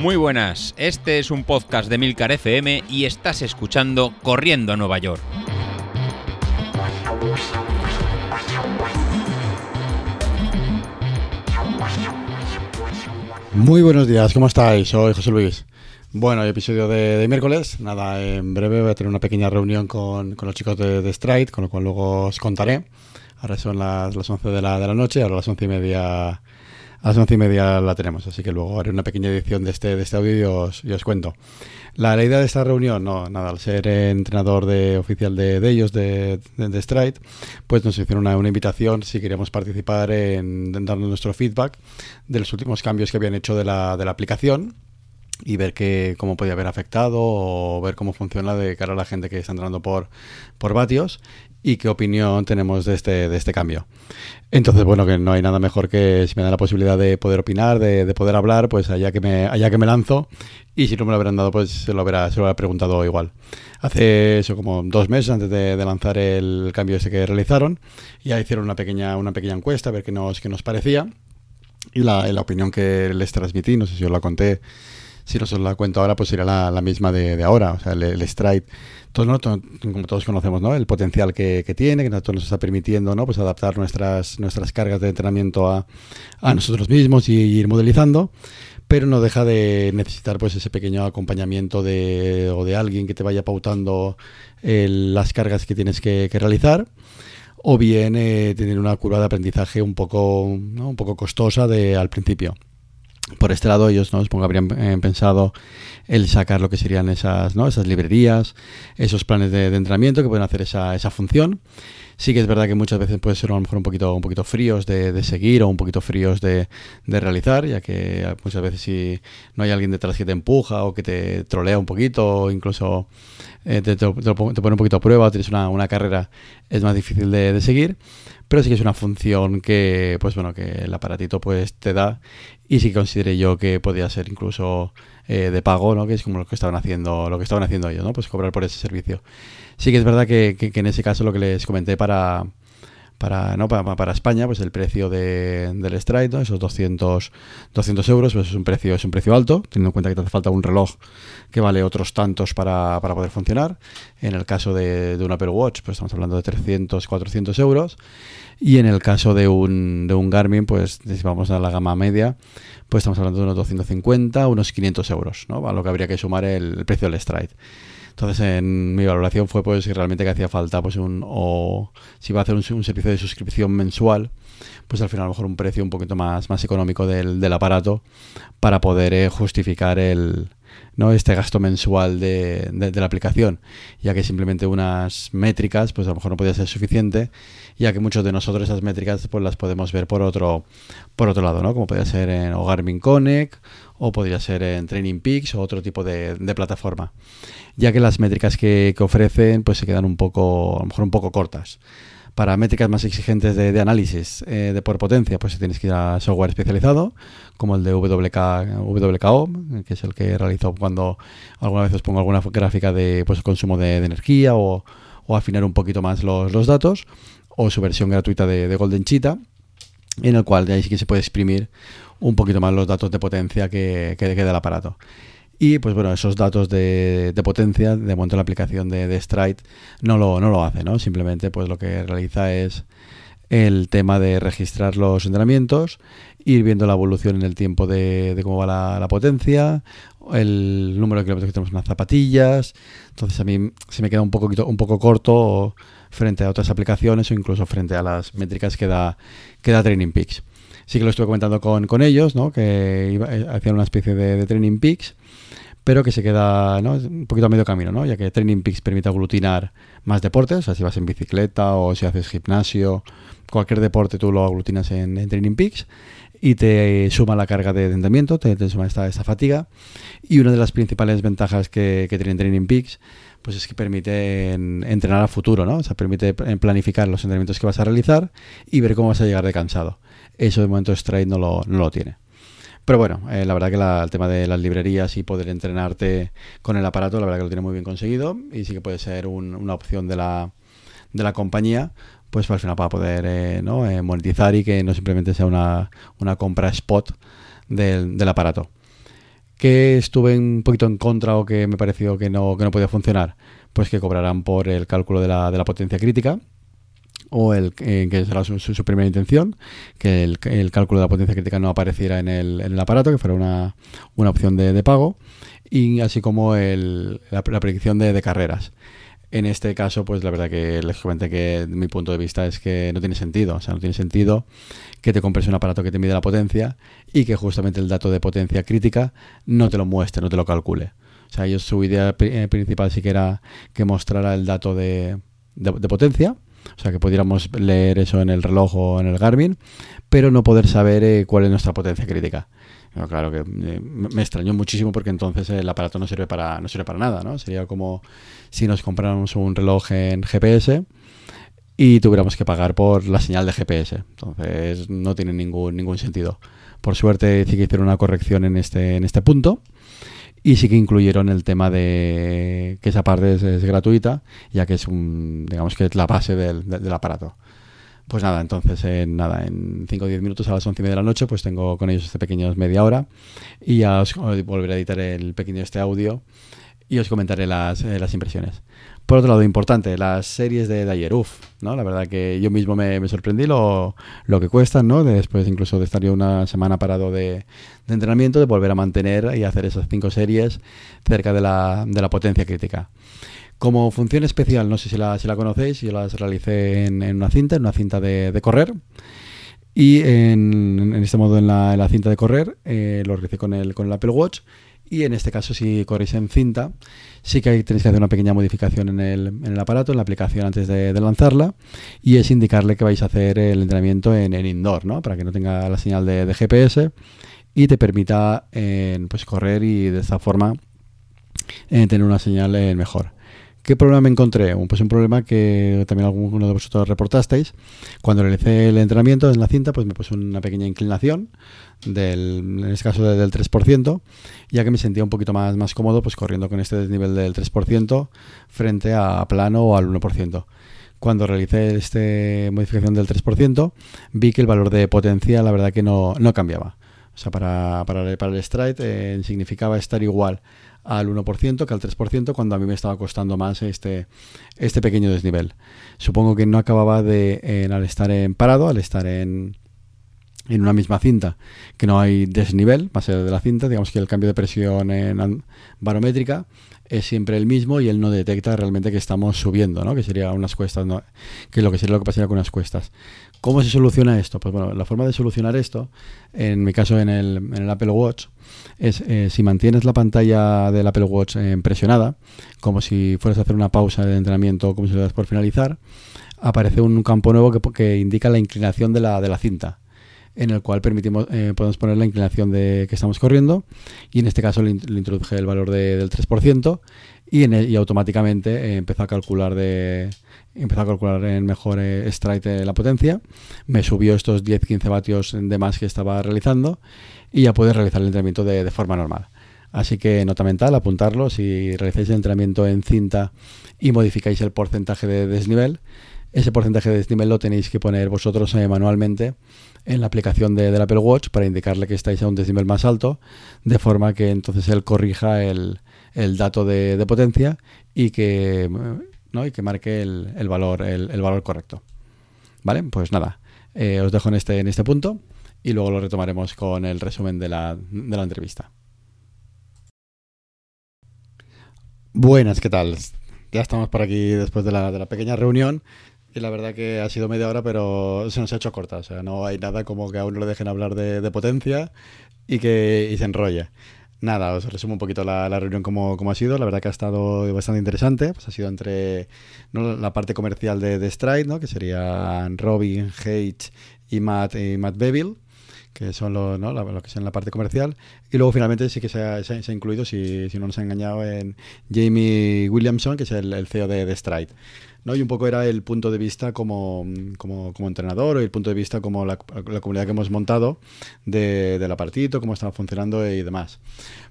Muy buenas, este es un podcast de Milcar FM y estás escuchando Corriendo a Nueva York. Muy buenos días, ¿cómo estáis? Soy José Luis. Bueno, episodio de, miércoles. Nada, en breve voy a tener una pequeña reunión con, los chicos de, de, Stride, con lo cual luego os contaré. Ahora son las, las 11 de la, de la noche, ahora las 11 y media a las once y media la tenemos, así que luego haré una pequeña edición de este, de este audio y os, cuento. La, idea de esta reunión, no, nada, al ser entrenador de, oficial de, ellos, de, de, Stride, pues nos hicieron una, una invitación si queríamos participar en, en darnos nuestro feedback de los últimos cambios que habían hecho de la, de la aplicación y ver que, cómo podía haber afectado o ver cómo funciona de cara a la gente que está entrando por, por vatios y qué opinión tenemos de este, de este cambio. Entonces, bueno, que no hay nada mejor que si me da la posibilidad de poder opinar, de, de poder hablar, pues allá que, me, allá que me lanzo. Y si no me lo habrán dado, pues se lo habrá, se lo habrá preguntado igual. Hace eso como dos meses antes de, lanzar el cambio ese que realizaron, ya hicieron una pequeña, una pequeña encuesta a ver qué nos, qué nos parecía. Y la, la opinión que les transmití, no sé si os la conté si no se la cuento ahora, pues será la, misma de, ahora. O sea, el, Stride, todos, como todos conocemos, ¿no? El potencial que, tiene, que nos está permitiendo, ¿no? Pues adaptar nuestras, nuestras cargas de entrenamiento a, nosotros mismos y, ir modelizando pero no deja de necesitar pues ese pequeño acompañamiento de, o de alguien que te vaya pautando las cargas que tienes que, realizar o bien eh, tener una curva de aprendizaje un poco, un poco costosa de, al principio por este lado ellos no supongo habrían eh, pensado el sacar lo que serían esas no esas librerías esos planes de, entrenamiento que pueden hacer esa, esa función sí que es verdad que muchas veces puede ser a lo mejor un poquito un poquito fríos de, seguir o un poquito fríos de, realizar ya que muchas veces si no hay alguien detrás que te empuja o que te trolea un poquito o incluso eh, te, pone un poquito a prueba tienes una, una carrera es más difícil de, seguir. Pero sí que es una función que pues bueno que el aparatito pues te da y sí consideré yo que podía ser incluso eh, de pago, ¿no? Que es como lo que estaban haciendo, lo que estaban haciendo ellos, ¿no? Pues cobrar por ese servicio. Sí que es verdad que, que, en ese caso lo que les comenté para, para, ¿no? para, para España, pues el precio de, del Stride, esos 200, 200 euros, pues es un precio, es un precio alto, teniendo en cuenta que te hace falta un reloj que vale otros tantos para, para poder funcionar. En el caso de, de un Apple Watch, pues estamos hablando de 300, 400 euros. Y en el caso de un, de un Garmin, pues si vamos a la gama media, pues estamos hablando de unos 250, unos 500 euros, ¿no? A lo que habría que sumar el, precio del Stride. Entonces, en mi valoración fue pues si realmente que hacía falta, pues un, o si va a hacer un, servicio de suscripción mensual, pues al final a lo mejor un precio un poquito más, más económico del, del aparato para poder eh, justificar el, ¿no? este gasto mensual de, de, la aplicación, ya que simplemente unas métricas, pues a lo mejor no podía ser suficiente, ya que muchos de nosotros esas métricas pues las podemos ver por otro, por otro lado, ¿no? como podría ser en Garmin Connect o podría ser en Training Peaks o otro tipo de, de plataforma, ya que las métricas que, que ofrecen pues se quedan un poco, a lo mejor un poco cortas para métricas más exigentes de, análisis eh, de por potencia, pues tienes que ir a software especializado, como el de WK, WKO, que es el que realizo cuando alguna vez os pongo alguna gráfica de pues, consumo de, energía o, afinar un poquito más los, datos, o su versión gratuita de, Golden Cheetah, en el cual de ahí sí que se puede exprimir un poquito más los datos de potencia que, que, que del aparato. Y pues bueno, esos datos de, potencia, de momento la aplicación de, de, Stride no lo, no lo hace, ¿no? Simplemente pues lo que realiza es el tema de registrar los entrenamientos, ir viendo la evolución en el tiempo de, cómo va la, potencia, el número de kilómetros que tenemos en las zapatillas. Entonces a mí se me queda un poco, un poco corto frente a otras aplicaciones o incluso frente a las métricas que da, que da Training Peaks. Sí que lo estuve comentando con, con ellos, ¿no? que eh, hacían una especie de Training Peaks pero que se queda ¿no? un poquito a medio camino, ¿no? ya que Training Peaks permite aglutinar más deportes, o sea, si vas en bicicleta o si haces gimnasio, cualquier deporte tú lo aglutinas en, Training Peaks y te suma la carga de entrenamiento, te, suma esta, esta, fatiga. Y una de las principales ventajas que, tiene Training Peaks pues es que permite entrenar a futuro, ¿no? O sea, permite planificar los entrenamientos que vas a realizar y ver cómo vas a llegar de cansado. Eso de momento Stride no lo, no lo tiene. Pero bueno, eh, la verdad que el tema de las librerías y poder entrenarte con el aparato, la verdad que lo tiene muy bien conseguido y sí que puede ser una opción de la, de la compañía, pues al final para poder eh. Eh, monetizar y que no simplemente sea una, una compra spot del, del aparato. que estuve un poquito en contra o que me pareció que no, que no podía funcionar? Pues que cobrarán por el cálculo de la, de la potencia crítica o el eh, que será su, su, primera intención, que el, el, cálculo de la potencia crítica no apareciera en el, en el aparato, que fuera una, una opción de, de, pago, y así como el, la, la, predicción de, de, carreras. En este caso, pues la verdad que les comenté que mi punto de vista es que no tiene sentido. O sea, no tiene sentido que te compres un aparato que te mide la potencia y que justamente el dato de potencia crítica no te lo muestre, no te lo calcule. O sea, ellos su idea principal sí que era que mostrara el dato de, de, de potencia, o sea, que pudiéramos leer eso en el reloj o en el Garmin, pero no poder saber eh, cuál es nuestra potencia crítica. Claro que eh, me extrañó muchísimo porque entonces el aparato no sirve para no sirve para nada, ¿no? Sería como si nos compráramos un reloj en GPS y tuviéramos que pagar por la señal de GPS. Entonces no tiene ningún ningún sentido. Por suerte sí que hicieron una corrección en este en este punto y sí que incluyeron el tema de que esa parte es, gratuita, ya que es un, digamos que es la base del, aparato. Pues nada, entonces en nada, en 5 o 10 minutos a las 11 y media de la noche, pues tengo con ellos este pequeño media hora y ya os volveré a editar el pequeño este audio y os comentaré las, eh, las impresiones. Por otro lado, importante, las series de, de uff, ¿no? La verdad que yo mismo me, sorprendí lo, lo, que cuestan, ¿no? Después incluso de estar yo una semana parado de, de, entrenamiento, de volver a mantener y hacer esas cinco series cerca de la, de la potencia crítica. Como función especial, no sé si la, si la conocéis, yo las realicé en, en, una cinta, en una cinta de, de correr. Y en, en, este modo, en la, en la cinta de correr, eh, lo realicé con el, con el Apple Watch y en este caso, si corréis en cinta, sí que tenéis que hacer una pequeña modificación en el, en el aparato, en la aplicación antes de, lanzarla, y es indicarle que vais a hacer el entrenamiento en, indoor, ¿no? Para que no tenga la señal de, GPS y te permita pues correr y de esta forma eh, tener una señal eh, mejor. ¿Qué problema me encontré? Pues un problema que también alguno de vosotros reportasteis. Cuando realicé el entrenamiento en la cinta, pues me puse una pequeña inclinación, del, en este caso del 3%, ya que me sentía un poquito más, más cómodo pues corriendo con este desnivel del 3% frente a plano o al 1%. Cuando realicé esta modificación del 3%, vi que el valor de potencia la verdad que no, no cambiaba. Sea, para, para, para el stride eh, significaba estar igual al 1% que al 3% cuando a mí me estaba costando más este, este pequeño desnivel. Supongo que no acababa de, al estar en parado, al estar en, en una misma cinta, que no hay desnivel, base de la cinta, digamos que el cambio de presión en barométrica es siempre el mismo y él no detecta realmente que estamos subiendo, ¿no? que sería unas cuestas, ¿no? que lo que sería lo que pasaría con unas cuestas. ¿Cómo se soluciona esto? Pues bueno, la forma de solucionar esto, en mi caso en el, en el Apple Watch, es eh, si mantienes la pantalla del Apple Watch eh, presionada, como si fueras a hacer una pausa de entrenamiento, como si lo das por finalizar, aparece un campo nuevo que, que indica la inclinación de la, de la cinta en el cual permitimos, eh, podemos poner la inclinación de que estamos corriendo y en este caso le, introduje el valor de, del 3% y, en el, y automáticamente eh, empezó a calcular de empezó a calcular en mejor eh, strike la potencia, me subió estos 10-15 vatios de más que estaba realizando y ya puedes realizar el entrenamiento de, de forma normal. Así que nota mental, apuntarlo, si realizáis el entrenamiento en cinta y modificáis el porcentaje de desnivel, ese porcentaje de desnivel lo tenéis que poner vosotros eh, manualmente en la aplicación de, del Apple Watch para indicarle que estáis a un desnivel más alto, de forma que entonces él corrija el, el dato de, de, potencia y que, ¿no? y que marque el, el valor, el, el, valor correcto. ¿Vale? Pues nada, eh, os dejo en este, en este punto y luego lo retomaremos con el resumen de la, de la entrevista. Buenas, ¿qué tal? Ya estamos por aquí después de la, de la pequeña reunión y la verdad que ha sido media hora, pero se nos ha hecho corta. O sea, no hay nada como que a uno le dejen hablar de, potencia y que y se enrolle. Nada, os resumo un poquito la, reunión como, como, ha sido. La verdad que ha estado bastante interesante. Pues ha sido entre ¿no? la parte comercial de, de Stride, ¿no? que serían Robin, Hage y Matt, y Matt Beville que son lo, ¿no? lo, que es en la parte comercial. Y luego finalmente sí que se ha, incluido, si, si, no nos ha engañado, en Jamie Williamson, que es el, el CEO de, de Stride. ¿No? Y un poco era el punto de vista como, como, como entrenador o el punto de vista como la, la comunidad que hemos montado de, de, la partito, cómo estaba funcionando y demás.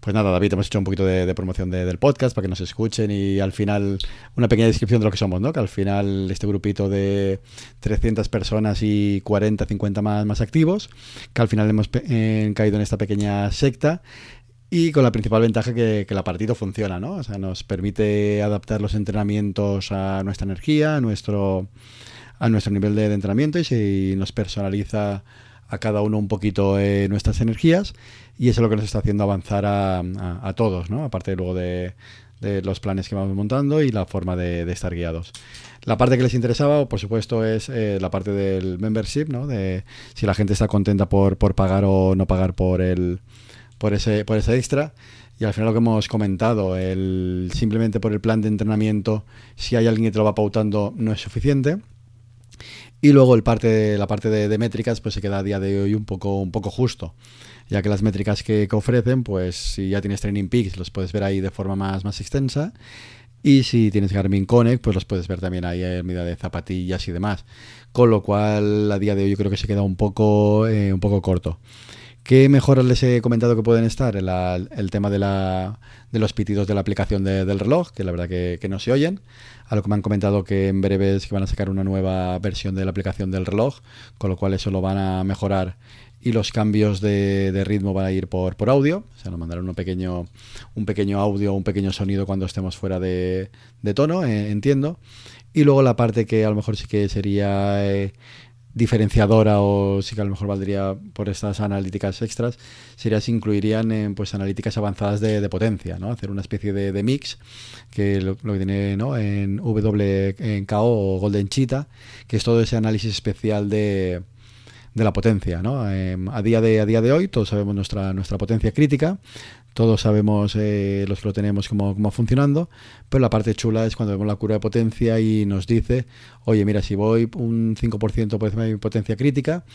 Pues nada, David, hemos hecho un poquito de, de promoción de, del podcast para que nos escuchen y al final una pequeña descripción de lo que somos, ¿no? Que al final este grupito de 300 personas y 40, 50 más, más activos, que al final hemos eh, caído en esta pequeña secta y con la principal ventaja que, que el apartito funciona, ¿no? O sea, nos permite adaptar los entrenamientos a nuestra energía, a nuestro, a nuestro nivel de, entrenamiento y se nos personaliza a cada uno un poquito eh, nuestras energías y eso es lo que nos está haciendo avanzar a, a, todos, ¿no? Aparte luego de, de, los planes que vamos montando y la forma de, de, estar guiados. La parte que les interesaba, por supuesto, es eh, la parte del membership, ¿no? De si la gente está contenta por, por pagar o no pagar por el por ese, por ese extra. Y al final lo que hemos comentado, el, simplemente por el plan de entrenamiento, si hay alguien que te lo va pautando, no es suficiente. Y luego el parte la parte de, métricas pues se queda a día de hoy un poco, un poco justo, ya que las métricas que, ofrecen, pues si ya tienes Training Peaks, los puedes ver ahí de forma más, más extensa. Y si tienes Garmin Connect, pues los puedes ver también ahí en medida de zapatillas y demás. Con lo cual, a día de hoy yo creo que se queda un poco, eh, un poco corto. ¿Qué mejoras les he comentado que pueden estar? El, tema de, los pitidos de la aplicación del reloj, que la verdad que, no se oyen. A lo que me han comentado que en breve es que van a sacar una nueva versión de la aplicación del reloj, con lo cual eso lo van a mejorar y los cambios de, ritmo van a ir por, por audio. O sea, nos mandarán un pequeño, un pequeño audio, un pequeño sonido cuando estemos fuera de, tono, eh, entiendo. Y luego la parte que a lo mejor sí que sería... Eh, diferenciadora o sí que a lo mejor valdría por estas analíticas extras sería si incluirían en, pues analíticas avanzadas de, potencia, ¿no? Hacer una especie de, mix que lo, que tiene ¿no? en WKO o Golden Cheetah, que es todo ese análisis especial de, de la potencia. ¿no? Em, a, día de, a día de hoy todos sabemos nuestra, nuestra potencia crítica, todos sabemos eh, los lo tenemos cómo, cómo funcionando, pero la parte chula es cuando vemos la curva de potencia y nos dice, oye, mira, si voy un 5% por encima de mi potencia crítica,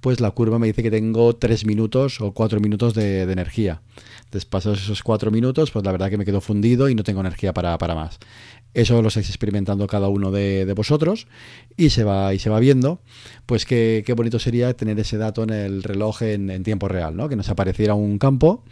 pues la curva me dice que tengo 3 minutos o 4 minutos de, energía. Entonces, pasados esos 4 minutos, pues la verdad que me quedo fundido y no tengo energía para, para más. Eso lo estáis experimentando cada uno de, vosotros y se va y se va viendo, pues qué, qué, bonito sería tener ese dato en el reloj en, en tiempo real, ¿no? Que nos apareciera un campo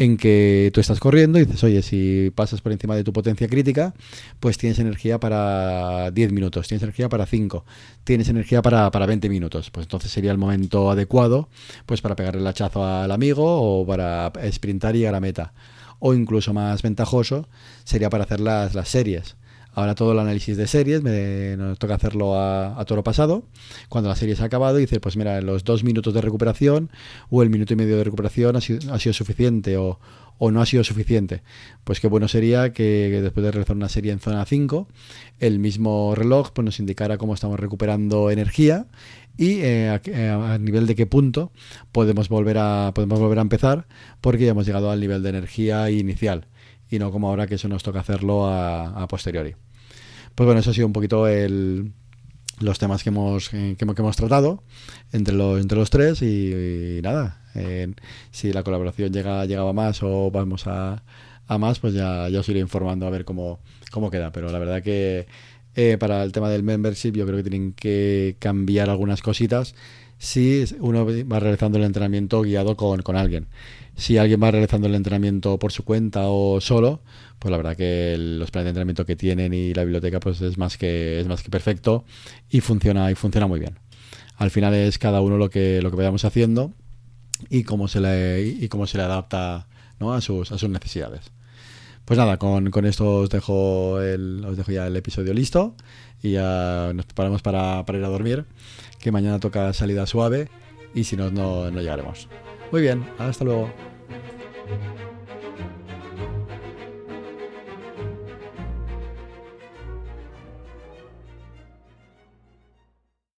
en que tú estás corriendo y dices, oye, si pasas por encima de tu potencia crítica, pues tienes energía para 10 minutos, tienes energía para 5, tienes energía para, para 20 minutos. Pues entonces sería el momento adecuado pues para pegarle el hachazo al amigo o para sprintar y llegar a meta. O incluso más ventajoso sería para hacer las, las series. Ahora todo el análisis de series me, nos toca hacerlo a, toro pasado. Cuando la serie se ha acabado, dice, pues mira, los dos minutos de recuperación o el minuto y medio de recuperación ha sido, ha sido suficiente o, o, no ha sido suficiente. Pues qué bueno sería que, después de realizar una serie en zona 5, el mismo reloj pues, nos indicara cómo estamos recuperando energía y eh, a, eh, a, nivel de qué punto podemos volver a podemos volver a empezar porque ya hemos llegado al nivel de energía inicial y no como ahora que eso nos toca hacerlo a, posteriori. Pues bueno, eso ha sido un poquito el, los temas que hemos, que, hemos tratado entre los, entre los tres y, nada, si la colaboración llega, llegaba más o vamos a, a más, pues ya, ya os iré informando a ver cómo, cómo queda. Pero la verdad que eh, para el tema del membership yo creo que tienen que cambiar algunas cositas si uno va realizando el entrenamiento guiado con, con alguien si alguien va realizando el entrenamiento por su cuenta o solo, pues la verdad que los planes de entrenamiento que tienen y la biblioteca pues es más que es más que perfecto y funciona y funciona muy bien. Al final es cada uno lo que lo que vayamos haciendo y cómo se le y cómo se le adapta a sus a sus necesidades. Pues nada, con, con esto os dejo el, os dejo ya el episodio listo y ya nos preparamos para, para ir a dormir, que mañana toca salida suave y si no, no, no llegaremos. Muy bien, hasta luego.